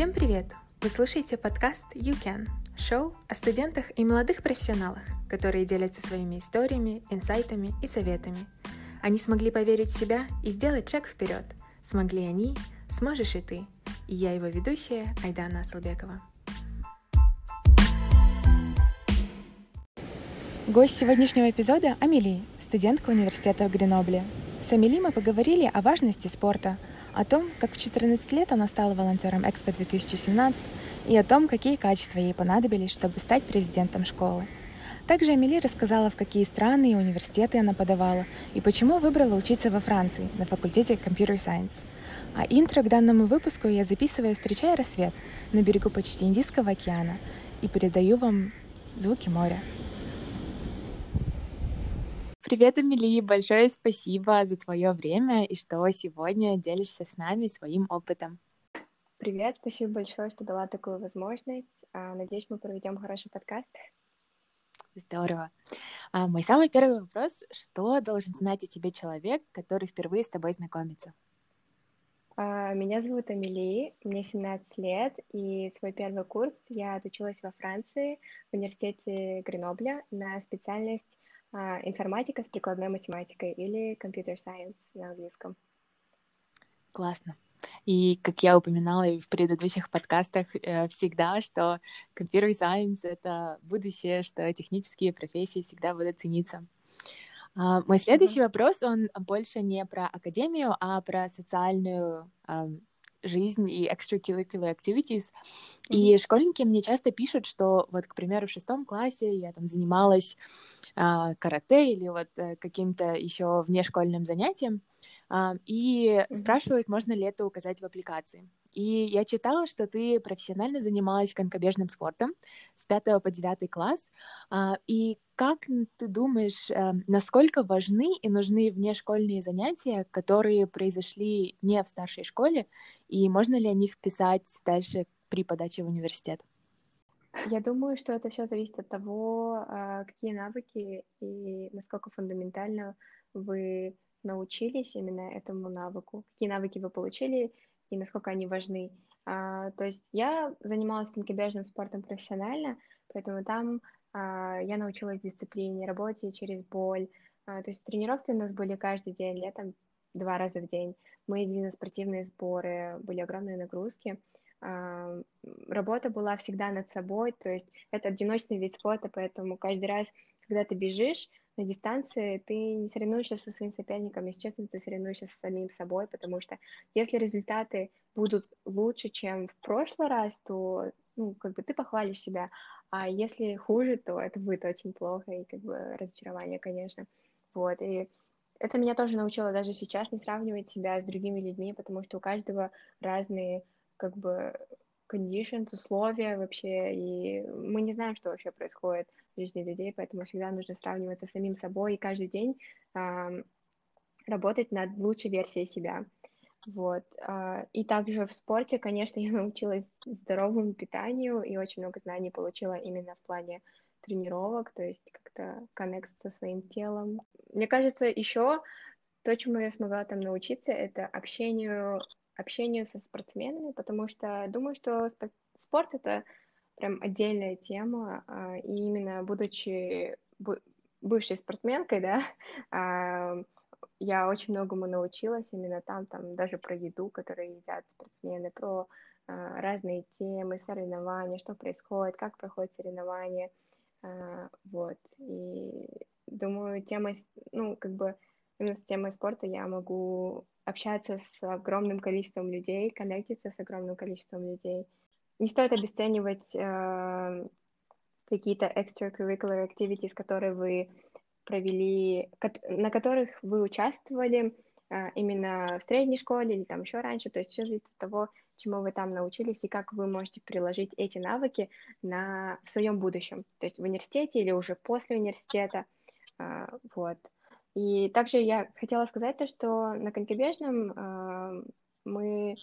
Всем привет! Вы слушаете подкаст You Can, шоу о студентах и молодых профессионалах, которые делятся своими историями, инсайтами и советами. Они смогли поверить в себя и сделать шаг вперед. Смогли они, сможешь и ты. И я его ведущая Айдана Асалбекова. Гость сегодняшнего эпизода — Амелия, студентка университета в Гренобле. С Амели мы поговорили о важности спорта, о том, как в 14 лет она стала волонтером Экспо 2017 и о том, какие качества ей понадобились, чтобы стать президентом школы. Также Амели рассказала, в какие страны и университеты она подавала и почему выбрала учиться во Франции на факультете Computer Science. А интро к данному выпуску я записываю, встречая рассвет на берегу почти Индийского океана и передаю вам звуки моря. Привет, Амели, большое спасибо за твое время и что сегодня делишься с нами своим опытом. Привет, спасибо большое, что дала такую возможность. А, надеюсь, мы проведем хороший подкаст. Здорово. А, мой самый первый вопрос. Что должен знать о тебе человек, который впервые с тобой знакомится? А, меня зовут Амели, мне 17 лет, и свой первый курс я отучилась во Франции в университете Гренобля на специальность информатика с прикладной математикой или computer science на английском. Классно. И, как я упоминала и в предыдущих подкастах, э, всегда, что computer science — это будущее, что технические профессии всегда будут цениться. А, мой следующий mm-hmm. вопрос, он больше не про академию, а про социальную жизнь и extracurricular activities. Mm-hmm. И школьники мне часто пишут, что вот, к примеру, в шестом классе я там занималась а, карате или вот а, каким-то еще внешкольным занятием, а, и спрашивают, можно ли это указать в аппликации. И я читала, что ты профессионально занималась конькобежным спортом с 5 по 9 класс. А, и как ты думаешь, а, насколько важны и нужны внешкольные занятия, которые произошли не в старшей школе, и можно ли о них писать дальше при подаче в университет? Я думаю, что это все зависит от того, а, какие навыки и насколько фундаментально вы научились именно этому навыку, какие навыки вы получили и насколько они важны. А, то есть я занималась конькобежным спортом профессионально, поэтому там а, я научилась дисциплине, работе через боль. то есть тренировки у нас были каждый день, летом два раза в день. Мы ездили на спортивные сборы, были огромные нагрузки работа была всегда над собой, то есть это одиночный вид спорта, поэтому каждый раз, когда ты бежишь на дистанции, ты не соревнуешься со своим соперником, если честно, ты соревнуешься с самим собой, потому что если результаты будут лучше, чем в прошлый раз, то ну, как бы ты похвалишь себя, а если хуже, то это будет очень плохо и как бы разочарование, конечно. Вот, и это меня тоже научило даже сейчас не сравнивать себя с другими людьми, потому что у каждого разные как бы conditions, условия вообще, и мы не знаем, что вообще происходит в жизни людей, поэтому всегда нужно сравниваться с самим собой и каждый день э, работать над лучшей версией себя. Вот. Э, и также в спорте, конечно, я научилась здоровому питанию и очень много знаний получила именно в плане тренировок, то есть как-то коннект со своим телом. Мне кажется, еще то, чему я смогла там научиться, это общению общению со спортсменами, потому что думаю, что спорт это прям отдельная тема, а, и именно будучи бывшей спортсменкой, да, а, я очень многому научилась именно там, там даже про еду, которую едят спортсмены, про а, разные темы, соревнования, что происходит, как проходят соревнования, вот, и думаю, тема, ну, как бы именно с темой спорта я могу общаться с огромным количеством людей, коннектиться с огромным количеством людей. Не стоит обесценивать э, какие-то extracurricular activities, которые вы провели, на которых вы участвовали э, именно в средней школе или там еще раньше. То есть все зависит от того, чему вы там научились и как вы можете приложить эти навыки на, в своем будущем. То есть в университете или уже после университета. Э, вот. И также я хотела сказать то, что на конькобежном э, мы,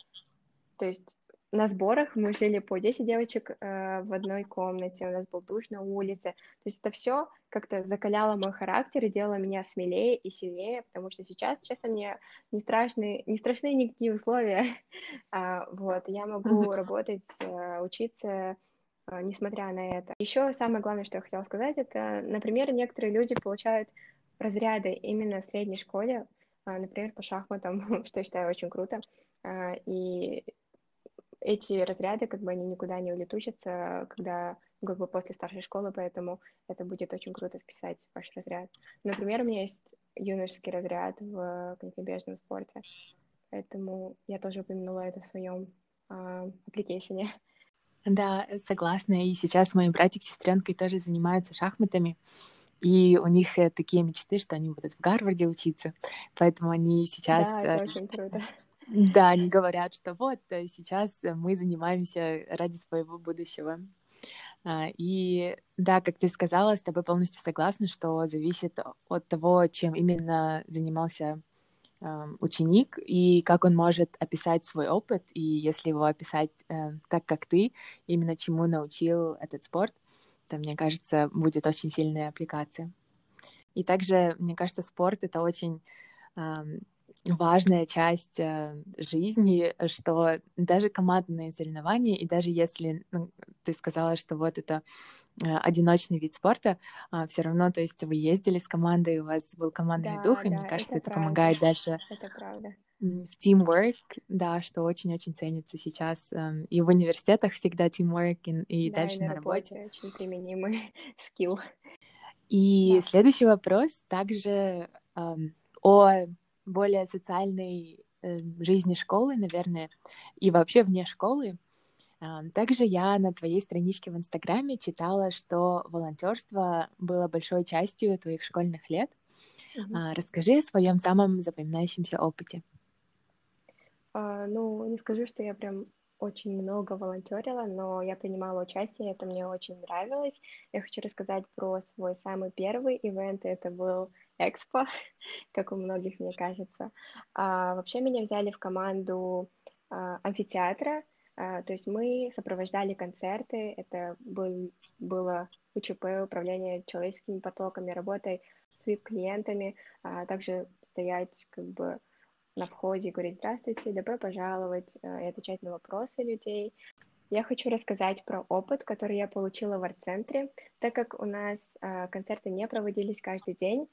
то есть на сборах мы жили по 10 девочек э, в одной комнате, у нас был душ на улице. То есть это все как-то закаляло мой характер и делало меня смелее и сильнее, потому что сейчас, честно, мне не страшны, не страшны никакие условия. а, вот, я могу работать, э, учиться, э, несмотря на это. Еще самое главное, что я хотела сказать, это, например, некоторые люди получают разряды именно в средней школе, э, например, по шахматам, что я считаю очень круто. Uh, и эти разряды, как бы, они никуда не улетучатся, когда, как бы, после старшей школы, поэтому это будет очень круто вписать в ваш разряд. Например, у меня есть юношеский разряд в конькобежном спорте, поэтому я тоже упомянула это в своем аппликейшене. Да, согласна. И сейчас мои братик с сестренкой тоже занимаются шахматами. И у них э, такие мечты, что они будут в Гарварде учиться. Поэтому они сейчас... Да, это э, очень круто. Да, они говорят, что вот э, сейчас мы занимаемся ради своего будущего. А, и да, как ты сказала, с тобой полностью согласна, что зависит от того, чем именно занимался ученик и как он может описать свой опыт, и если его описать так, как ты, именно чему научил этот спорт, то, мне кажется, будет очень сильная аппликация. И также, мне кажется, спорт — это очень важная часть э, жизни, что даже командные соревнования, и даже если ну, ты сказала, что вот это э, одиночный вид спорта, а, все равно, то есть вы ездили с командой, у вас был командный да, дух, и мне кажется, это, это помогает дальше это правда. В teamwork, да, что очень-очень ценится сейчас эм, и в университетах всегда teamwork, и, и да, дальше и на, на работе. работе. Очень применимый скилл. И да. следующий вопрос также эм, о более социальной э, жизни школы, наверное, и вообще вне школы. Э, также я на твоей страничке в Инстаграме читала, что волонтерство было большой частью твоих школьных лет. Mm-hmm. Э, расскажи о своем самом запоминающемся опыте. Uh, ну, не скажу, что я прям очень много волонтерила, но я принимала участие, это мне очень нравилось. Я хочу рассказать про свой самый первый ивент, это был Экспо, как у многих, мне кажется. А, вообще меня взяли в команду а, амфитеатра, а, то есть мы сопровождали концерты, это был, было УЧП, управление человеческими потоками, работой с VIP-клиентами, а также стоять как бы на входе говорить «Здравствуйте, добро пожаловать» а, и отвечать на вопросы людей. Я хочу рассказать про опыт, который я получила в арт-центре, так как у нас а, концерты не проводились каждый день,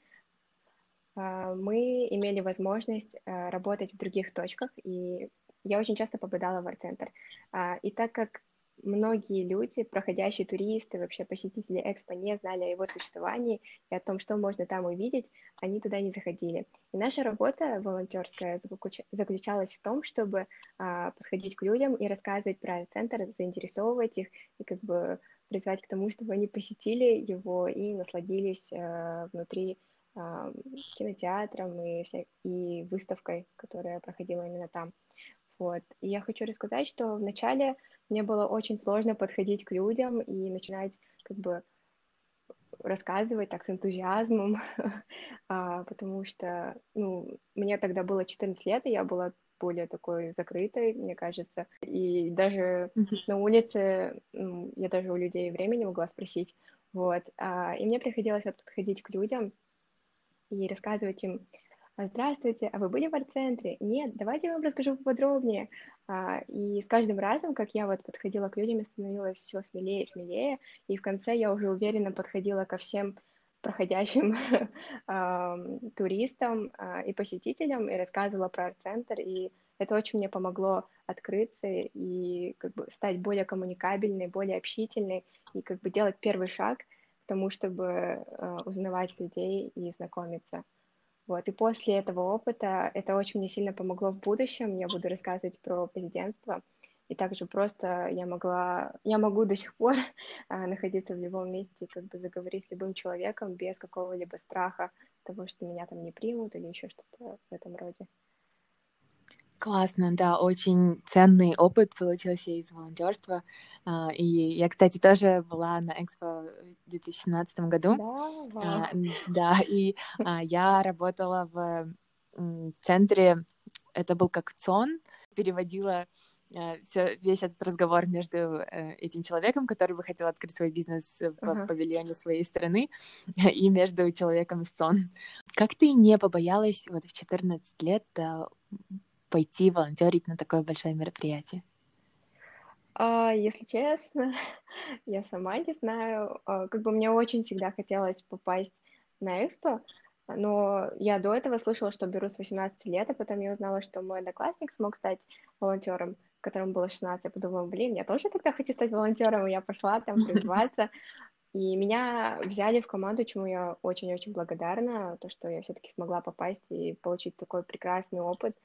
а, мы имели возможность работать в других точках, и я очень часто попадала в арт-центр. А, и так как многие люди, проходящие туристы, вообще посетители Экспо не знали о его существовании и о том, что можно там увидеть, они туда не заходили. И наша работа волонтерская заключалась в том, чтобы подходить к людям и рассказывать про центр, заинтересовывать их и как бы призвать к тому, чтобы они посетили его и насладились внутри кинотеатром и, вся... и выставкой, которая проходила именно там. Вот. И я хочу рассказать, что вначале мне было очень сложно подходить к людям и начинать как бы рассказывать так с энтузиазмом, а, потому что, ну, мне тогда было 14 лет, и я была более такой закрытой, мне кажется. И даже на улице я даже у людей времени могла спросить. Вот. А, и мне приходилось подходить к людям и рассказывать им, «А, здравствуйте, а вы были в арт-центре? Нет, давайте я вам расскажу поподробнее. А, и с каждым разом, как я вот подходила к людям, становилась все смелее и смелее, и в конце я уже уверенно подходила ко всем проходящим туристам а, и посетителям и рассказывала про арт-центр, и это очень мне помогло открыться и как бы стать более коммуникабельной, более общительной и как бы делать первый шаг — тому, чтобы э, узнавать людей и знакомиться. Вот. И после этого опыта это очень мне сильно помогло в будущем. Я буду рассказывать про президентство. И также просто я могла, я могу до сих пор а, находиться в любом месте, как бы заговорить с любым человеком без какого-либо страха того, что меня там не примут или еще что-то в этом роде. Классно, да, очень ценный опыт получился из волонтерства. А, и я, кстати, тоже была на Экспо в 2017 году. Да, да и а, я работала в центре, это был как ЦОН, переводила э, все, весь этот разговор между э, этим человеком, который бы хотел открыть свой бизнес в uh-huh. павильоне своей страны, и между человеком из сон. Как ты не побоялась вот в 14 лет пойти волонтерить на такое большое мероприятие? А, если честно, я сама не знаю. А, как бы мне очень всегда хотелось попасть на экспо, но я до этого слышала, что беру с 18 лет, а потом я узнала, что мой одноклассник смог стать волонтером, которому было 16. Я подумала, блин, я тоже тогда хочу стать волонтером, и я пошла там призываться. И меня взяли в команду, чему я очень-очень благодарна, то, что я все-таки смогла попасть и получить такой прекрасный опыт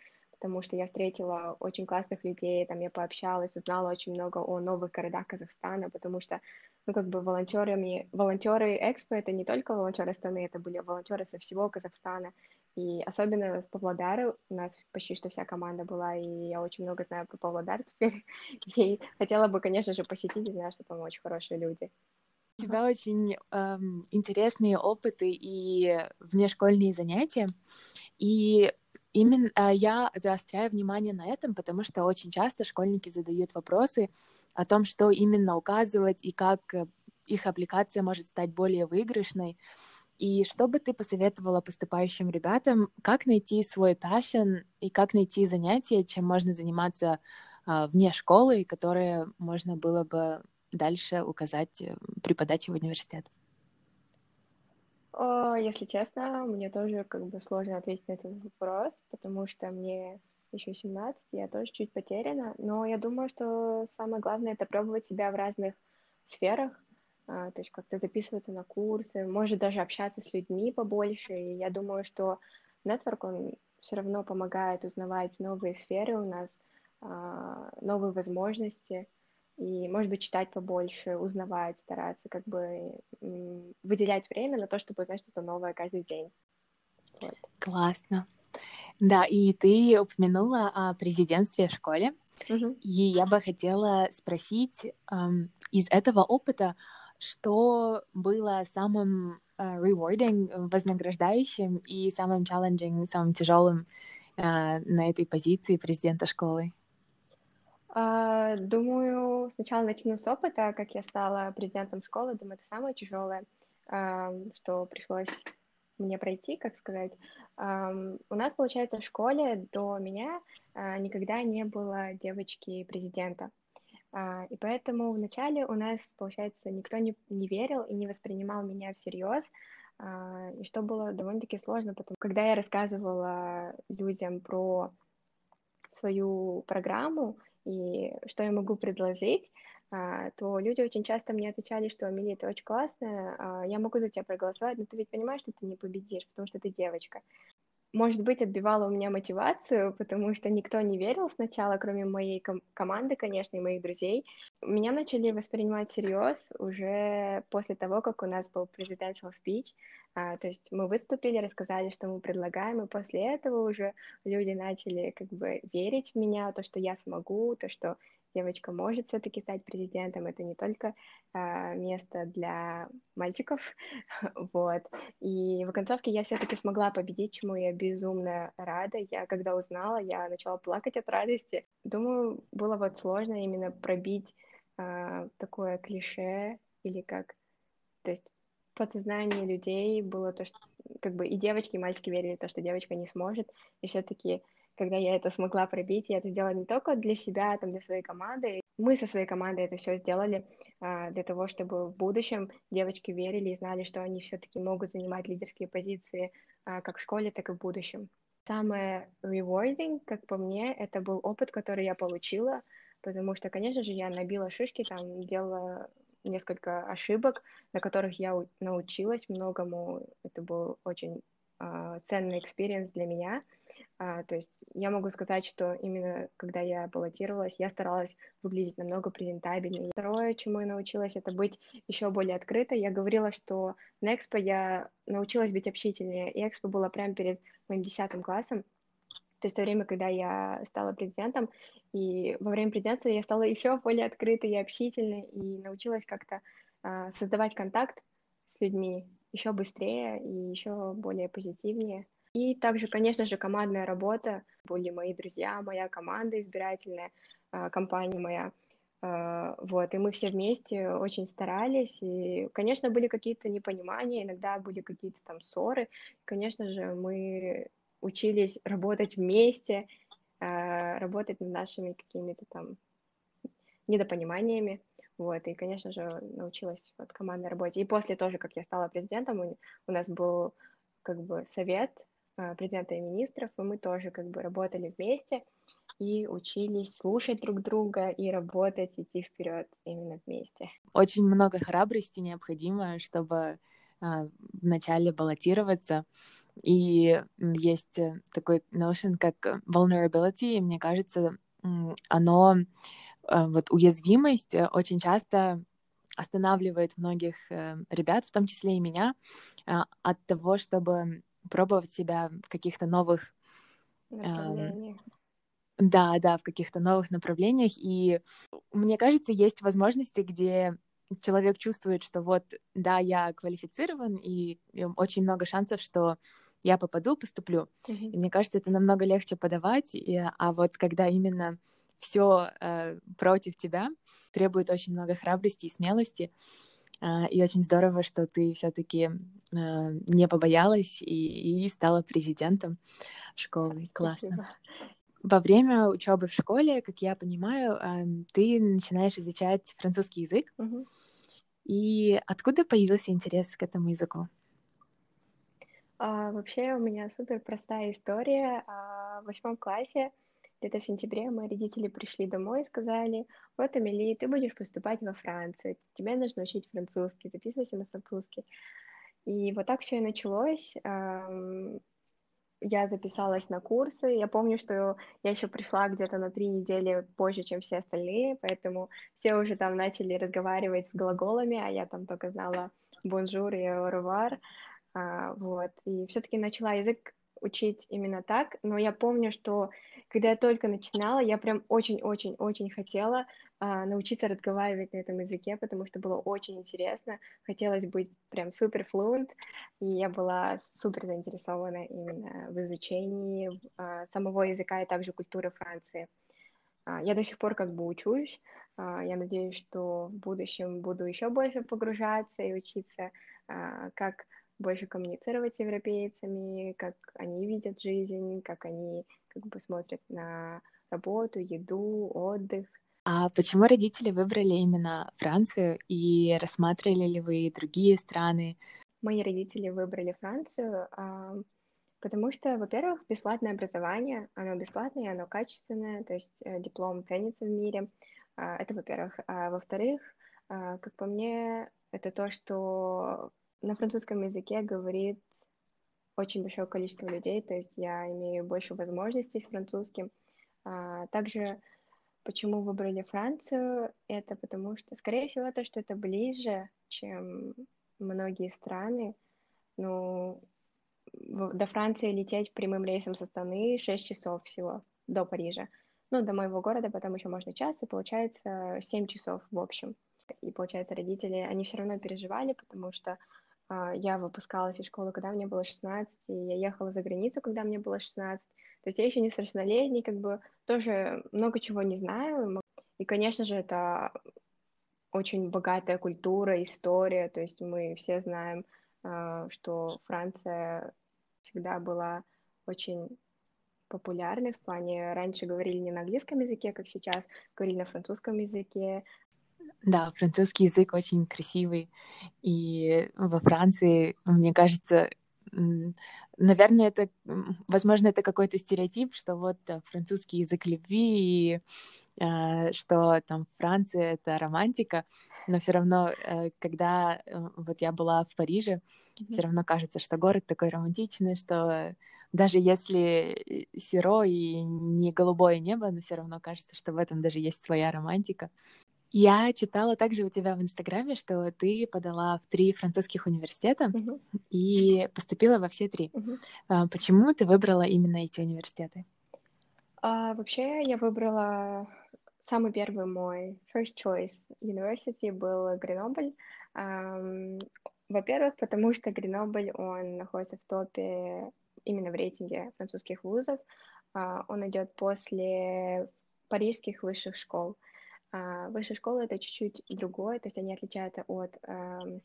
потому что я встретила очень классных людей, там я пообщалась, узнала очень много о новых городах Казахстана, потому что, ну, как бы волонтерами, волонтеры Экспо это не только волонтеры страны, это были волонтеры со всего Казахстана, и особенно с Павлодара у нас почти что вся команда была, и я очень много знаю про Павлодар теперь, и хотела бы, конечно же, посетить, и знаю, что там очень хорошие люди. У тебя очень эм, интересные опыты и внешкольные занятия. И Именно а, я заостряю внимание на этом, потому что очень часто школьники задают вопросы о том, что именно указывать и как э, их аппликация может стать более выигрышной. И что бы ты посоветовала поступающим ребятам, как найти свой passion и как найти занятие, чем можно заниматься а, вне школы, которое можно было бы дальше указать э, при подаче в университет? О, если честно, мне тоже как бы сложно ответить на этот вопрос, потому что мне еще 17, я тоже чуть потеряна, но я думаю, что самое главное это пробовать себя в разных сферах, а, то есть как-то записываться на курсы, может даже общаться с людьми побольше, и я думаю, что нетворк, он все равно помогает узнавать новые сферы у нас, а, новые возможности, и, может быть, читать побольше, узнавать, стараться как бы выделять время на то, чтобы узнать что-то новое каждый день. Вот. Классно. Да, и ты упомянула о президентстве в школе, угу. и я бы хотела спросить эм, из этого опыта, что было самым э, rewarding, вознаграждающим и самым challenging, самым тяжелым э, на этой позиции президента школы? А, думаю, сначала начну с опыта, как я стала президентом школы. Думаю, это самое тяжелое, что пришлось мне пройти, как сказать. У нас, получается, в школе до меня а, никогда не было девочки-президента. А, и поэтому вначале у нас, получается, никто не, не верил и не воспринимал меня всерьез, и что было довольно-таки сложно, потому когда я рассказывала людям про свою программу, и что я могу предложить, а, то люди очень часто мне отвечали, что Мили, это очень классно, а, я могу за тебя проголосовать, но ты ведь понимаешь, что ты не победишь, потому что ты девочка. Может быть, отбивала у меня мотивацию, потому что никто не верил сначала, кроме моей ком- команды, конечно, и моих друзей. Меня начали воспринимать всерьез уже после того, как у нас был presidential speech, а, то есть мы выступили, рассказали, что мы предлагаем, и после этого уже люди начали как бы верить в меня, то, что я смогу, то, что девочка может все-таки стать президентом. Это не только а, место для мальчиков, вот. И в концовке я все-таки смогла победить, чему я безумно рада. Я когда узнала, я начала плакать от радости. Думаю, было вот сложно именно пробить а, такое клише или как, то есть подсознании людей было то, что как бы и девочки, и мальчики верили в то, что девочка не сможет, и все-таки когда я это смогла пробить, я это сделала не только для себя, там, для своей команды. Мы со своей командой это все сделали а, для того, чтобы в будущем девочки верили и знали, что они все-таки могут занимать лидерские позиции а, как в школе, так и в будущем. Самое rewarding, как по мне, это был опыт, который я получила, потому что, конечно же, я набила шишки, там, делала несколько ошибок, на которых я научилась многому. Это был очень ценный experience для меня. Uh, то есть я могу сказать, что именно когда я баллотировалась, я старалась выглядеть намного презентабельнее. Второе, чему я научилась, это быть еще более открытой. Я говорила, что на Экспо я научилась быть общительнее, и Экспо было прямо перед моим десятым классом. То есть в то время, когда я стала президентом, и во время президентства я стала еще более открытой и общительной, и научилась как-то а, создавать контакт с людьми еще быстрее и еще более позитивнее. И также, конечно же, командная работа. Были мои друзья, моя команда избирательная. а, компания моя. А, вот, и мы все вместе очень старались, и, конечно, были какие-то непонимания, иногда были какие-то там ссоры. Конечно же, мы учились работать вместе, работать над нашими какими-то там недопониманиями. Вот, и, конечно же, научилась вот командной работе. И после тоже, как я стала президентом, у, у нас был как бы совет э, президента и министров, и мы тоже как бы работали вместе и учились слушать друг друга и работать, идти вперед именно вместе. Очень много храбрости необходимо, чтобы а, вначале баллотироваться. И есть такой notion, как vulnerability, и мне кажется, оно Э, вот уязвимость э, очень часто останавливает многих э, ребят, в том числе и меня, от того, чтобы пробовать себя в каких-то новых направлениях. Да, да, в каких-то новых направлениях. И мне кажется, есть возможности, где человек чувствует, что вот, да, я квалифицирован, и, и очень много шансов, что я попаду, поступлю. Mm-hmm. И мне кажется, это намного легче подавать. И, а вот когда именно все э, против тебя, требует очень много храбрости и смелости. Э, и очень здорово, что ты все-таки э, не побоялась и, и стала президентом школы. Классно. Спасибо. Во время учебы в школе, как я понимаю, э, ты начинаешь изучать французский язык. Угу. И откуда появился интерес к этому языку? А, вообще у меня супер простая история. А, в восьмом классе где-то в сентябре мои родители пришли домой и сказали, вот, Амели, ты будешь поступать во Францию, тебе нужно учить французский, записывайся на французский. И вот так все и началось. Я записалась на курсы. Я помню, что я еще пришла где-то на три недели позже, чем все остальные, поэтому все уже там начали разговаривать с глаголами, а я там только знала bonjour и au Вот. И все-таки начала язык учить именно так, но я помню, что когда я только начинала, я прям очень-очень-очень хотела а, научиться разговаривать на этом языке, потому что было очень интересно, хотелось быть прям супер fluent, и я была супер заинтересована именно в изучении а, самого языка и также культуры Франции. А, я до сих пор как бы учусь, а, я надеюсь, что в будущем буду еще больше погружаться и учиться, а, как больше коммуницировать с европейцами, как они видят жизнь, как они как бы смотрят на работу, еду, отдых. А почему родители выбрали именно Францию и рассматривали ли вы другие страны? Мои родители выбрали Францию, потому что, во-первых, бесплатное образование, оно бесплатное, оно качественное, то есть э, диплом ценится в мире, а, это во-первых. А во-вторых, а, как по мне, это то, что на французском языке говорит очень большое количество людей, то есть я имею больше возможностей с французским. А, также почему выбрали Францию, это потому что, скорее всего, то, что это ближе, чем многие страны. Ну, до Франции лететь прямым рейсом со Астаны 6 часов всего до Парижа. Ну, до моего города потом еще можно час, и получается 7 часов в общем. И получается, родители, они все равно переживали, потому что я выпускалась из школы, когда мне было 16, и я ехала за границу, когда мне было 16. То есть я еще не совершеннолетний, как бы тоже много чего не знаю. И, конечно же, это очень богатая культура, история. То есть мы все знаем, а, что Франция всегда была очень популярной в плане, раньше говорили не на английском языке, как сейчас, говорили на французском языке, да, французский язык очень красивый. И во Франции, мне кажется, наверное, это, возможно, это какой-то стереотип, что вот э, французский язык любви и э, что там Франция это романтика, но все равно, э, когда вот я была в Париже, mm-hmm. все равно кажется, что город такой романтичный, что даже если серо и не голубое небо, но все равно кажется, что в этом даже есть своя романтика. Я читала также у тебя в Инстаграме, что ты подала в три французских университета uh-huh. и поступила во все три. Uh-huh. Почему ты выбрала именно эти университеты? А, вообще я выбрала самый первый мой first choice university был Гренобль. Во-первых, потому что Гренобль, он находится в топе именно в рейтинге французских вузов. Uh, он идет после парижских высших школ. А, высшие школы это чуть-чуть другое, то есть они отличаются от э,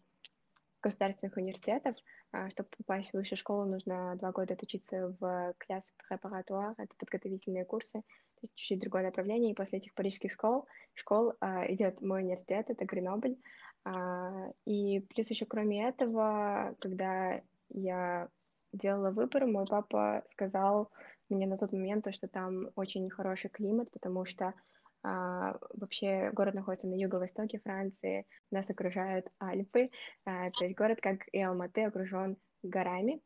государственных университетов. А, чтобы попасть в высшую школу, нужно два года отучиться в класс препаратуар, это подготовительные курсы, то есть чуть-чуть другое направление. И после этих парижских школ, школ а, идет мой университет, это Гренобль. А, и плюс еще кроме этого, когда я делала выбор, мой папа сказал мне на тот момент, то, что там очень хороший климат, потому что а, вообще город находится на юго-востоке Франции, нас окружают Альпы, а, то есть город, как и Алматы, окружен горами,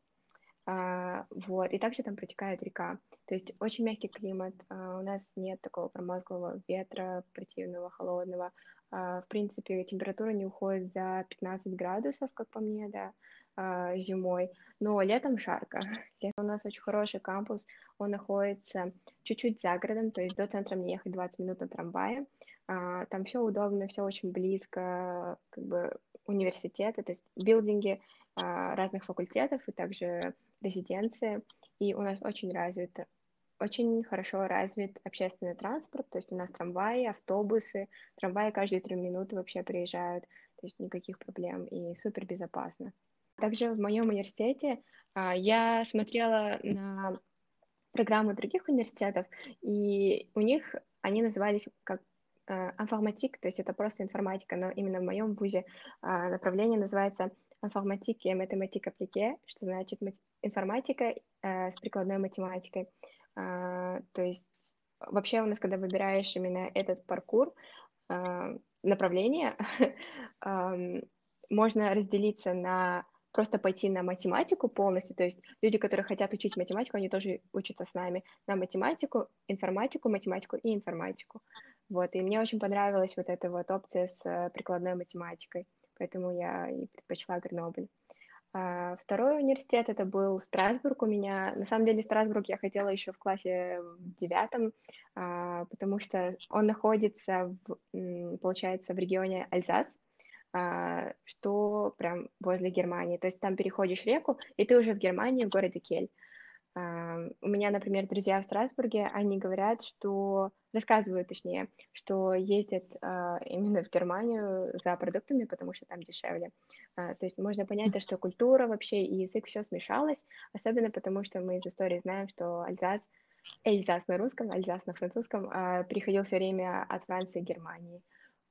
а, вот, и также там протекает река, то есть очень мягкий климат, у нас нет такого промозглого ветра, противного, холодного, в принципе, температура не уходит за 15 градусов, как по мне, да, а, зимой, но летом жарко. У нас очень хороший кампус, он находится чуть-чуть за городом, то есть до центра мне ехать 20 минут на трамвае. А, там все удобно, все очень близко, как бы университеты, то есть билдинги а, разных факультетов и также резиденции. И у нас очень развит, очень хорошо развит общественный транспорт, то есть у нас трамваи, автобусы, трамваи каждые три минуты вообще приезжают, то есть никаких проблем и супер безопасно. Также в моем университете а, я смотрела на программы других университетов, и у них они назывались как а, информатик, то есть это просто информатика, но именно в моем вузе а, направление называется информатика и математика апплике, что значит информатика с прикладной математикой. То есть вообще у нас, когда выбираешь именно этот паркур, направление, можно разделиться на просто пойти на математику полностью, то есть люди, которые хотят учить математику, они тоже учатся с нами на математику, информатику, математику и информатику. Вот, и мне очень понравилась вот эта вот опция с э, прикладной математикой, поэтому я и предпочла Гренобль. А, второй университет это был Страсбург у меня. На самом деле Страсбург я хотела еще в классе девятом, а, потому что он находится, в, получается, в регионе Альзас, а, что прям возле Германии. То есть там переходишь реку, и ты уже в Германии, в городе Кель. А, у меня, например, друзья в Страсбурге, они говорят, что рассказывают, точнее, что ездят а, именно в Германию за продуктами, потому что там дешевле. То есть можно понять, то, что культура вообще и язык все смешалось, особенно потому что мы из истории знаем, что Альзас, Эльзас на русском, Альзас на французском переходил все время от Франции к Германии.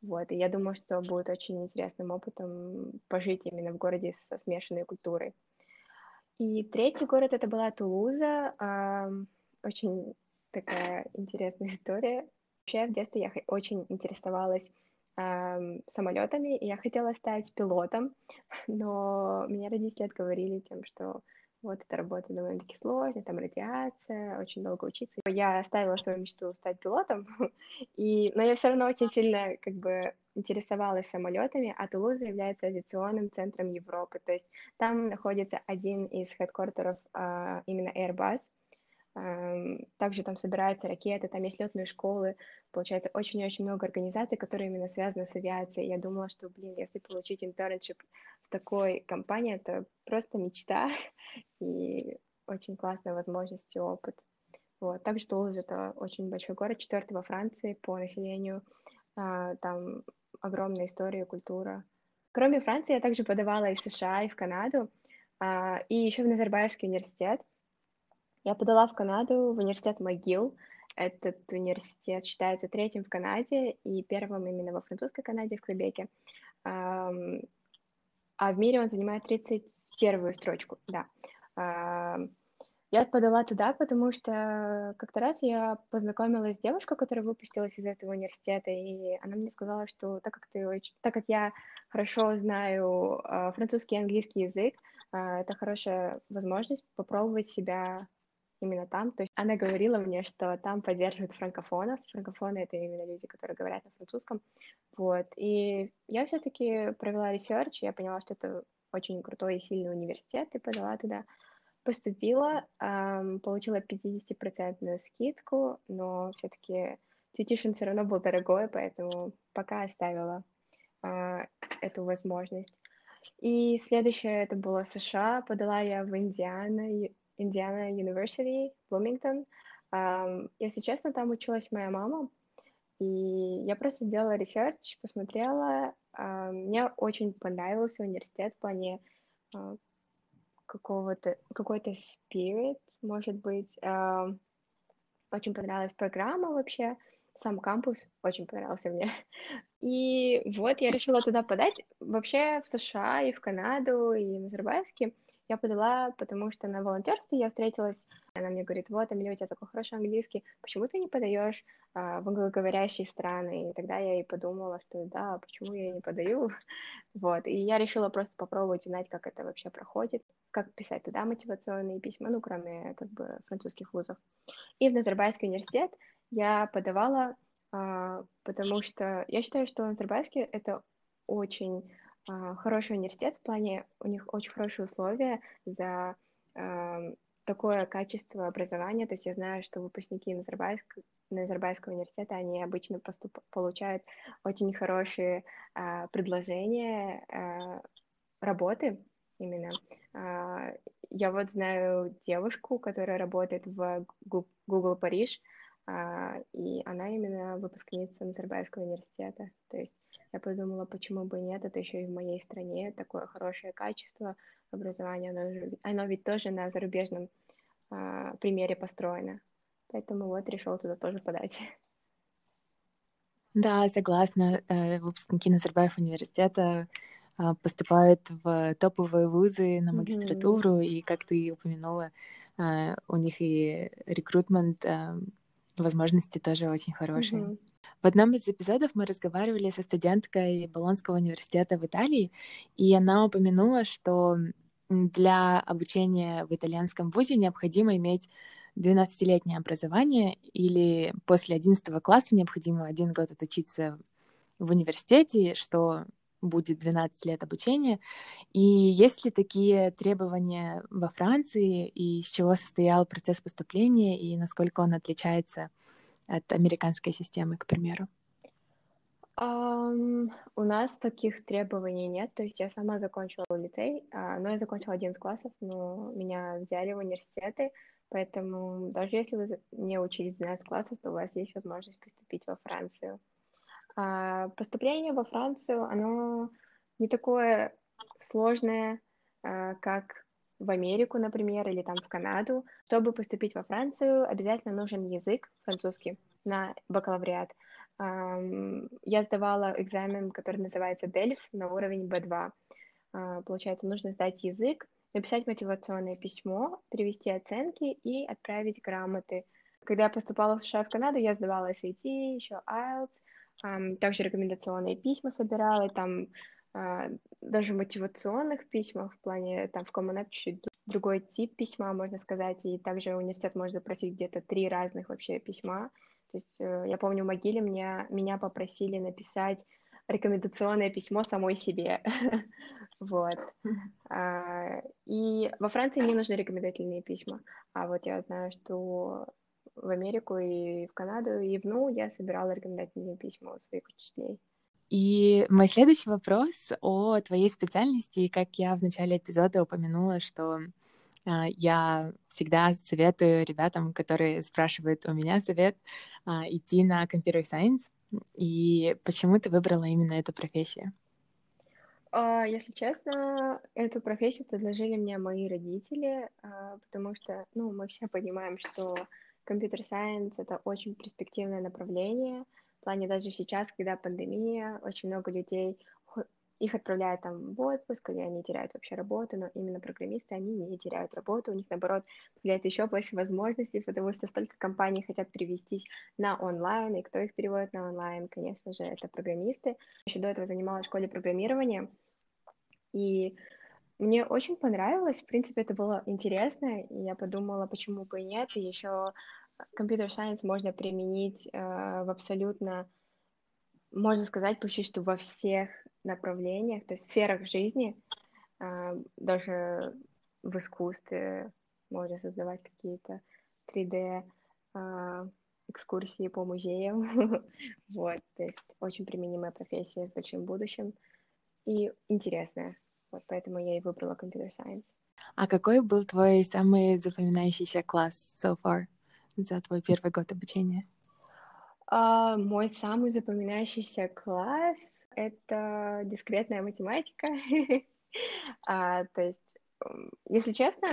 Вот, и я думаю, что будет очень интересным опытом пожить именно в городе со смешанной культурой. И третий город это была Тулуза. Очень такая интересная история. Вообще в детстве я очень интересовалась самолетами, и я хотела стать пилотом, но меня родители отговорили тем, что вот эта работа довольно-таки сложная, там радиация, очень долго учиться. Я оставила свою мечту стать пилотом, и, но я все равно очень сильно как бы интересовалась самолетами, а Тулуза является авиационным центром Европы, то есть там находится один из хедкортеров а, именно Airbus, также там собираются ракеты, там есть летные школы, получается, очень-очень много организаций, которые именно связаны с авиацией. Я думала, что, блин, если получить интерншип в такой компании, это просто мечта и очень классная возможность и опыт. Вот. Также Тулуз — это очень большой город, четвертый во Франции по населению. А, там огромная история, культура. Кроме Франции, я также подавала и в США, и в Канаду, а, и еще в Назарбаевский университет. Я подала в Канаду, в университет МcGill. Этот университет считается третьим в Канаде и первым именно во французской Канаде, в Квебеке. А в мире он занимает 31-ю строчку, да. Я подала туда, потому что как-то раз я познакомилась с девушкой, которая выпустилась из этого университета, и она мне сказала, что так как ты очень, так как я хорошо знаю а, французский и английский язык, а, это хорошая возможность попробовать себя именно там. То есть она говорила мне, что там поддерживают франкофонов. Франкофоны — это именно люди, которые говорят на французском. Вот. И я все-таки провела research, я поняла, что это очень крутой и сильный университет, и подала туда. Поступила, эм, получила 50% скидку, но все-таки tuition все равно был дорогой, поэтому пока оставила э, эту возможность. И следующее это было США. Подала я в Индиана, Индиана University, Bloomington. Если честно, там училась моя мама, и я просто делала research, посмотрела. Мне очень понравился университет в плане а, какого-то, какой-то spirit, может быть. Очень понравилась программа вообще, сам кампус очень понравился мне. И вот я решила туда подать. Вообще в США и в Канаду, и в Назарбаевске я подала, потому что на волонтерстве я встретилась, она мне говорит, вот, Амелия, у тебя такой хороший английский, почему ты не подаешь а, в англоговорящие страны? И тогда я и подумала, что да, почему я не подаю? Вот, и я решила просто попробовать узнать, как это вообще проходит, как писать туда мотивационные письма, ну, кроме, как бы, французских вузов. И в Назарбайский университет я подавала, а, потому что я считаю, что Назарбайский — это очень а, хороший университет в плане, у них очень хорошие условия за э, такое качество образования. То есть я знаю, что выпускники Назарбайск, Назарбайского университета, они обычно поступ, получают очень хорошие э, предложения э, работы именно. Э, я вот знаю девушку, которая работает в Google Париж, э, и она именно выпускница Назарбайского университета. То есть я подумала, почему бы нет, это еще и в моей стране такое хорошее качество образования, оно, оно ведь тоже на зарубежном а, примере построено. Поэтому вот решил туда тоже подать. Да, согласна. Э, выпускники Назарбаев университета а, поступают в топовые вузы на магистратуру, mm-hmm. и, как ты упомянула, а, у них и рекрутмент возможности тоже очень хорошие. Mm-hmm. В одном из эпизодов мы разговаривали со студенткой Болонского университета в Италии, и она упомянула, что для обучения в итальянском вузе необходимо иметь 12-летнее образование или после 11 класса необходимо один год отучиться в университете, что будет 12 лет обучения. И есть ли такие требования во Франции, и из чего состоял процесс поступления, и насколько он отличается от американской системы, к примеру? Um, у нас таких требований нет, то есть я сама закончила лицей, uh, но я закончила 11 классов, но меня взяли в университеты, поэтому даже если вы не учились 12 классов, то у вас есть возможность поступить во Францию. Uh, поступление во Францию, оно не такое сложное, uh, как в Америку, например, или там в Канаду. Чтобы поступить во Францию, обязательно нужен язык французский на бакалавриат. Я сдавала экзамен, который называется DELF на уровень B2. А, получается, нужно сдать язык, написать мотивационное письмо, перевести оценки и отправить грамоты. Когда я поступала в США в Канаду, я сдавала SAT, еще IELTS, также рекомендационные письма собирала, и там а, даже мотивационных письмах в плане, там в Common другой тип письма, можно сказать, и также университет может запросить где-то три разных вообще письма. То есть э, я помню, в могиле меня, меня попросили написать рекомендационное письмо самой себе. вот. А, и во Франции не нужны рекомендательные письма, а вот я знаю, что в Америку и в Канаду и в НУ я собирала рекомендательные письма у своих учителей. И мой следующий вопрос о твоей специальности. Как я в начале эпизода упомянула, что а, я всегда советую ребятам, которые спрашивают у меня совет, а, идти на Computer Science. И почему ты выбрала именно эту профессию? А, если честно, эту профессию предложили мне мои родители, потому что, ну, мы все понимаем, что Science — это очень перспективное направление — в плане даже сейчас, когда пандемия, очень много людей их отправляют там в отпуск, или они теряют вообще работу, но именно программисты, они не теряют работу, у них, наоборот, появляется еще больше возможностей, потому что столько компаний хотят перевестись на онлайн, и кто их переводит на онлайн, конечно же, это программисты. Еще до этого занималась в школе программирования, и мне очень понравилось, в принципе, это было интересно, и я подумала, почему бы и нет, и еще компьютер сайенс можно применить э, в абсолютно, можно сказать, почти что во всех направлениях, то есть сферах жизни, э, даже в искусстве можно создавать какие-то 3D э, экскурсии по музеям. вот, то есть очень применимая профессия с большим будущим и интересная. Вот поэтому я и выбрала компьютер сайенс. А какой был твой самый запоминающийся класс so far? За твой первый год обучения? А, мой самый запоминающийся класс — это дискретная математика. а, то есть, если честно,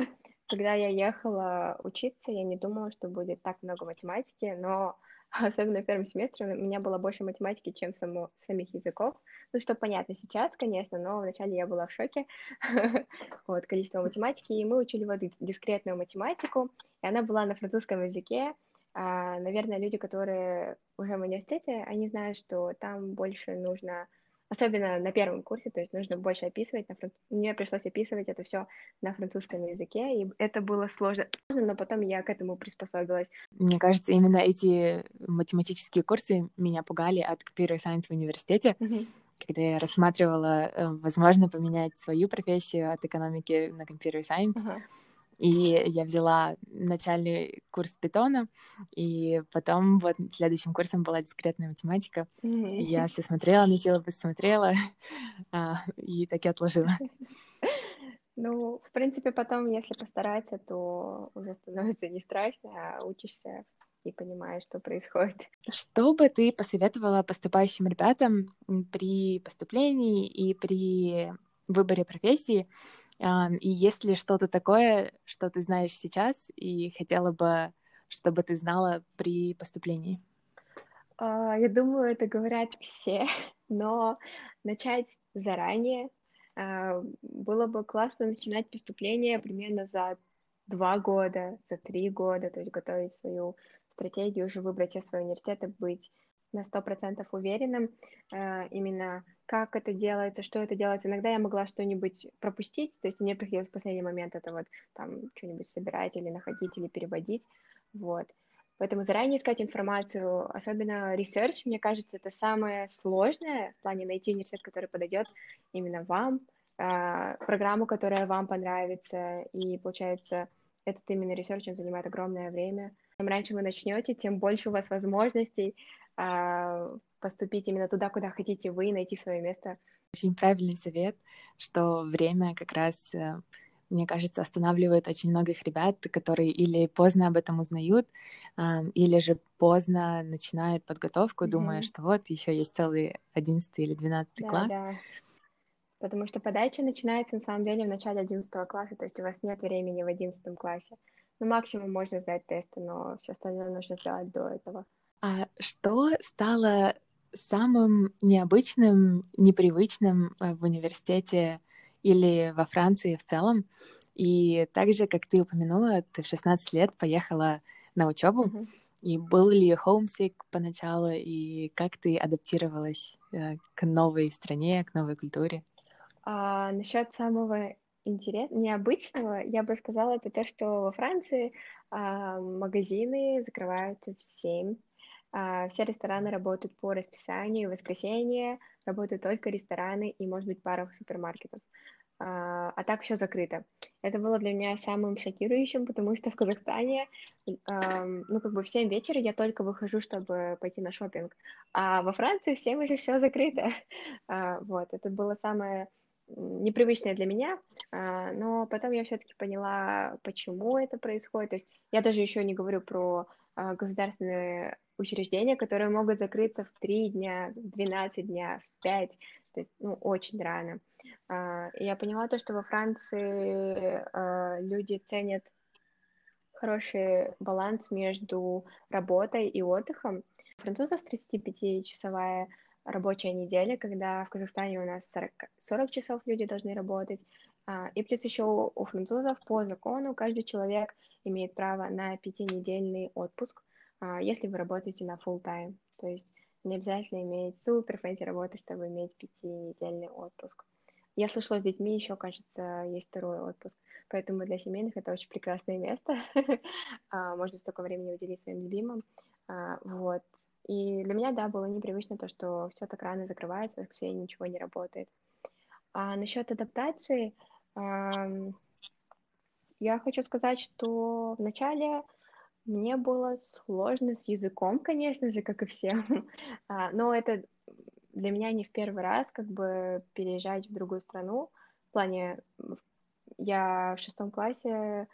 когда я ехала учиться, я не думала, что будет так много математики, но особенно в первом семестре у меня было больше математики, чем само, самих языков. Ну, что понятно сейчас, конечно, но вначале я была в шоке. вот, количество математики, и мы учили вот дискретную математику, и она была на французском языке, а, наверное, люди, которые уже в университете, они знают, что там больше нужно, особенно на первом курсе, то есть нужно больше описывать. На фран... Мне пришлось описывать это все на французском языке, и это было сложно, но потом я к этому приспособилась. Мне кажется, именно эти математические курсы меня пугали от computer science в университете. Mm-hmm когда я рассматривала, э, возможно, поменять свою профессию от экономики на computer science. Uh-huh. И я взяла начальный курс питона, и потом вот следующим курсом была дискретная математика. Mm-hmm. Я все смотрела, на силабус смотрела, а, и так и отложила. Ну, в принципе, потом, если постараться, то уже становится не страшно, а учишься и понимаешь, что происходит. Что бы ты посоветовала поступающим ребятам при поступлении и при выборе профессии, и есть ли что-то такое, что ты знаешь сейчас и хотела бы, чтобы ты знала при поступлении? А, я думаю, это говорят все, но начать заранее а, было бы классно начинать поступление примерно за два года, за три года, то есть готовить свою стратегию, уже выбрать все свои университеты, быть на сто процентов уверенным э, именно как это делается, что это делается. Иногда я могла что-нибудь пропустить, то есть мне приходилось в последний момент это вот там что-нибудь собирать или находить или переводить, вот. Поэтому заранее искать информацию, особенно research, мне кажется, это самое сложное в плане найти университет, который подойдет именно вам, э, программу, которая вам понравится, и получается этот именно research, он занимает огромное время. Чем раньше вы начнете, тем больше у вас возможностей поступить именно туда, куда хотите вы, найти свое место. Очень правильный совет, что время как раз, э, мне кажется, останавливает очень многих ребят, которые или поздно об этом узнают, или же поздно начинают подготовку, mm-hmm. думая, что вот еще есть целый одиннадцатый или двенадцатый да, класс. Да. Потому что подача начинается на самом деле в начале одиннадцатого класса, то есть у вас нет времени в одиннадцатом классе. Ну, максимум можно сдать тесты, но все остальное нужно сделать до этого. А что стало самым необычным, непривычным э, в университете или во Франции в целом? И также, как ты упомянула, ты в 16 лет поехала на учебу. Mm-hmm. И был ли homesick поначалу, и как ты адаптировалась э, к новой стране, к новой культуре? А, насчет самого интересного, необычного, я бы сказала, это то, что во Франции а, магазины закрываются в 7 а, все рестораны работают по расписанию, воскресенье работают только рестораны и, может быть, пара супермаркетов. А, а так все закрыто. Это было для меня самым шокирующим, потому что в Казахстане, ну, как бы в 7 вечера я только выхожу, чтобы пойти на шопинг, а во Франции в 7 уже все закрыто. А, вот, это было самое непривычное для меня, но потом я все-таки поняла, почему это происходит. То есть я даже еще не говорю про государственные учреждения, которые могут закрыться в 3 дня, в 12 дня, в 5, то есть, ну, очень рано. А, я поняла то, что во Франции а, люди ценят хороший баланс между работой и отдыхом. У французов 35-часовая рабочая неделя, когда в Казахстане у нас 40, 40 часов люди должны работать. А, и плюс еще у французов по закону каждый человек имеет право на пятинедельный отпуск – если вы работаете на full time. То есть не обязательно иметь супер fancy работы, чтобы иметь пятинедельный отпуск. Я слышала с детьми, еще, кажется, есть второй отпуск. Поэтому для семейных это очень прекрасное место. А, можно столько времени уделить своим любимым. А, вот. И для меня, да, было непривычно то, что все так рано закрывается, в воскресенье ничего не работает. А насчет адаптации, я хочу сказать, что вначале мне было сложно с языком, конечно же, как и всем, а, но это для меня не в первый раз как бы переезжать в другую страну. В плане, я в шестом классе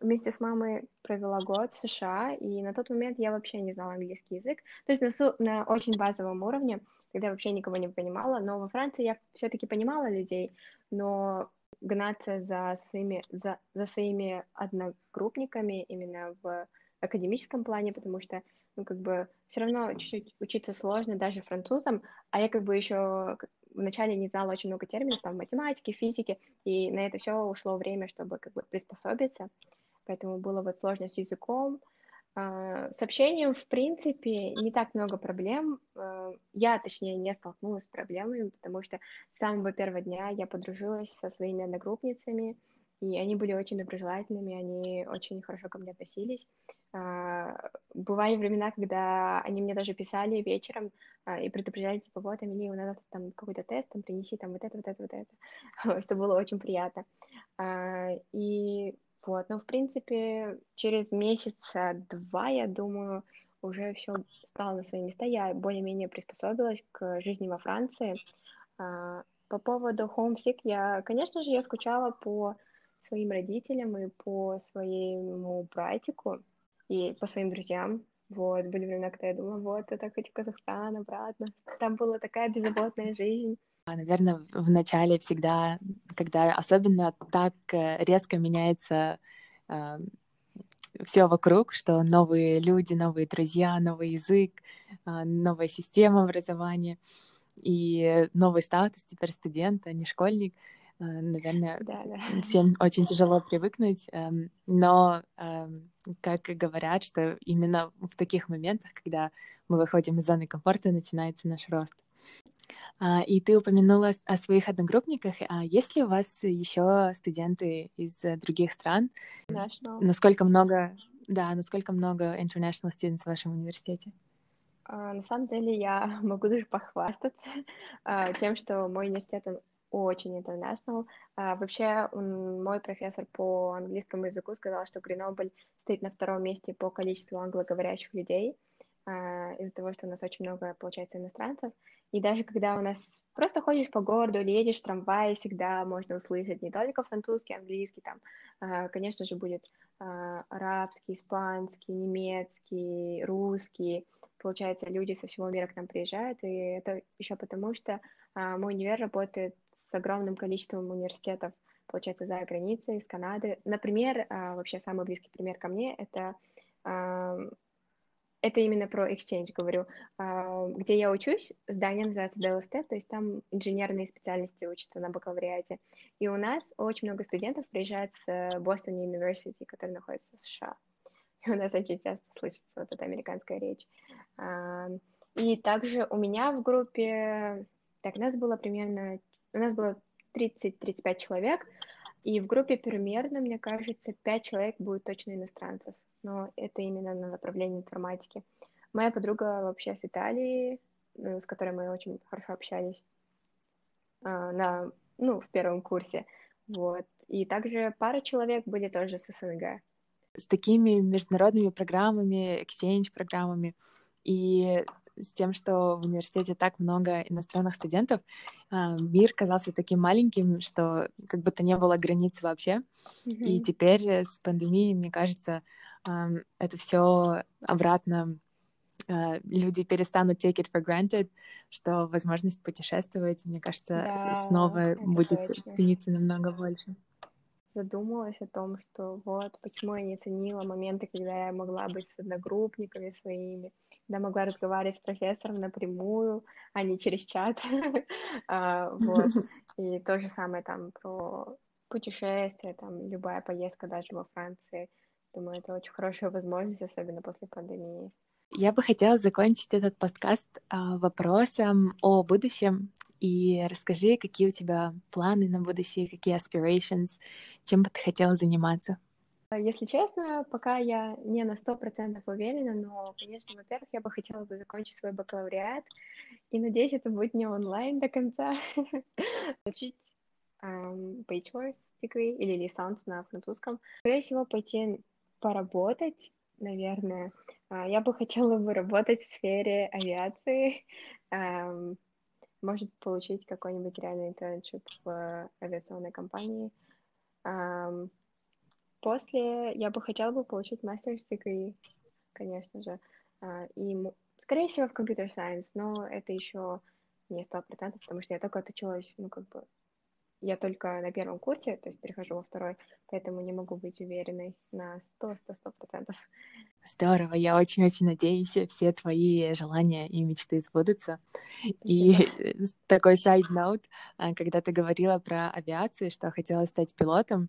вместе с мамой провела год в США, и на тот момент я вообще не знала английский язык, то есть на, на очень базовом уровне, когда вообще никого не понимала, но во Франции я все-таки понимала людей, но гнаться за своими, за, за своими одногруппниками именно в академическом плане, потому что, ну, как бы, все равно чуть-чуть учиться сложно даже французам, а я как бы еще вначале не знала очень много терминов, там, математики, физики, и на это все ушло время, чтобы как бы приспособиться, поэтому было вот сложно с языком, а, с общением, в принципе, не так много проблем. А, я, точнее, не столкнулась с проблемами, потому что с самого первого дня я подружилась со своими одногруппницами, и они были очень доброжелательными, они очень хорошо ко мне относились. А, бывали времена, когда они мне даже писали вечером и предупреждали, типа, вот, Амели, у нас там какой-то тест, там, принеси там вот это, вот это, вот это, что было очень приятно. И вот, но в принципе через месяца два, я думаю, уже все стало на свои места. Я более-менее приспособилась к жизни во Франции. А, по поводу homesick, я, конечно же, я скучала по своим родителям и по своему братику и по своим друзьям. Вот, были времена, когда я думала, вот, я так хочу Казахстан обратно. Там была такая беззаботная жизнь. А, Наверное, в начале всегда, когда особенно так э, резко меняется э, все вокруг, что новые люди, новые друзья, новый язык, э, новая система образования и новый статус теперь студента, не школьник. Э, наверное, да, да. всем очень тяжело привыкнуть, э, но, э, как говорят, что именно в таких моментах, когда мы выходим из зоны комфорта, начинается наш рост. А, и ты упомянула о своих одногруппниках. А есть ли у вас еще студенты из других стран? National. Насколько много, да, насколько много international students в вашем университете? Uh, на самом деле я могу даже похвастаться uh, тем, что мой университет он очень international. Uh, вообще, мой профессор по английскому языку сказал, что Гренобль стоит на втором месте по количеству англоговорящих людей из-за того, что у нас очень много, получается, иностранцев. И даже когда у нас просто ходишь по городу или едешь в трамвае, всегда можно услышать не только французский, английский, там, а, конечно же, будет а, арабский, испанский, немецкий, русский. Получается, люди со всего мира к нам приезжают, и это еще потому, что а, мой универ работает с огромным количеством университетов, получается, за границей, из Канады. Например, вообще самый близкий пример ко мне — это это именно про exchange говорю, а, где я учусь, здание называется DLST, то есть там инженерные специальности учатся на бакалавриате. И у нас очень много студентов приезжает с Boston University, который находится в США. И у нас очень часто слышится вот эта американская речь. А, и также у меня в группе, так, нас было примерно, у нас было 30-35 человек, и в группе примерно, мне кажется, 5 человек будет точно иностранцев но это именно на направлении информатики. Моя подруга вообще с Италии, э, с которой мы очень хорошо общались а, на, ну, в первом курсе, вот. И также пара человек были тоже с СНГ. С такими международными программами, exchange-программами и с тем, что в университете так много иностранных студентов, а, мир казался таким маленьким, что как будто не было границ вообще. Mm-hmm. И теперь с пандемией, мне кажется, это все обратно а, люди перестанут take it for granted, что возможность путешествовать, мне кажется, да, снова будет точно. цениться намного больше. Задумалась о том, что вот почему я не ценила моменты, когда я могла быть с одногруппниками своими, когда могла разговаривать с профессором напрямую, а не через чат. А, вот. И то же самое там про путешествия, там любая поездка даже во Франции — Думаю, это очень хорошая возможность, особенно после пандемии. Я бы хотела закончить этот подкаст а, вопросом о будущем. И расскажи, какие у тебя планы на будущее, какие aspirations, чем бы ты хотела заниматься? Если честно, пока я не на сто процентов уверена, но, конечно, во-первых, я бы хотела бы закончить свой бакалавриат, и надеюсь, это будет не онлайн до конца, получить um, bachelor's degree или лисанс на французском. Скорее всего, пойти поработать, наверное. А, я бы хотела бы работать в сфере авиации, может получить какой-нибудь реальный интерншип в авиационной компании. после я бы хотела бы получить мастер's degree, конечно же, а, и, скорее всего, в science, но это еще не сто процентов, потому что я только отучилась, ну, как бы, я только на первом курсе, то есть перехожу во второй, поэтому не могу быть уверенной на сто, сто, сто процентов. Здорово, я очень-очень надеюсь, все твои желания и мечты сбудутся. Спасибо. И такой а, когда ты говорила про авиацию, что хотела стать пилотом,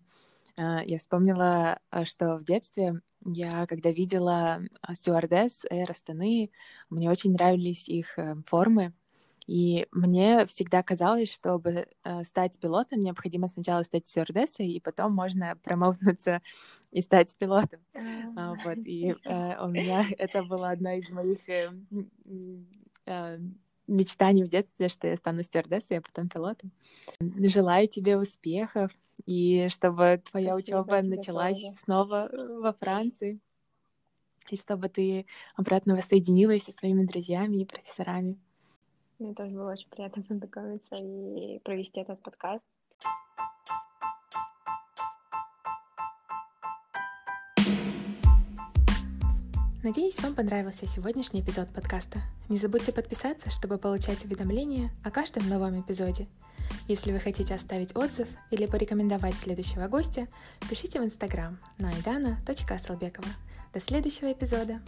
а, я вспомнила, а, что в детстве я, когда видела стюардесс Air Астаны, мне очень нравились их э, формы, и мне всегда казалось, чтобы э, стать пилотом, необходимо сначала стать стюардессой, и потом можно промоутнуться и стать пилотом. А, вот, и э, у меня это было одно из моих э, мечтаний в детстве, что я стану стюардессой, а потом пилотом. Желаю тебе успехов, и чтобы твоя учеба началась тоже. снова во Франции, и чтобы ты обратно воссоединилась со своими друзьями и профессорами. Мне тоже было очень приятно познакомиться и провести этот подкаст. Надеюсь, вам понравился сегодняшний эпизод подкаста. Не забудьте подписаться, чтобы получать уведомления о каждом новом эпизоде. Если вы хотите оставить отзыв или порекомендовать следующего гостя, пишите в Инстаграм на aidana.asalbekova. До следующего эпизода!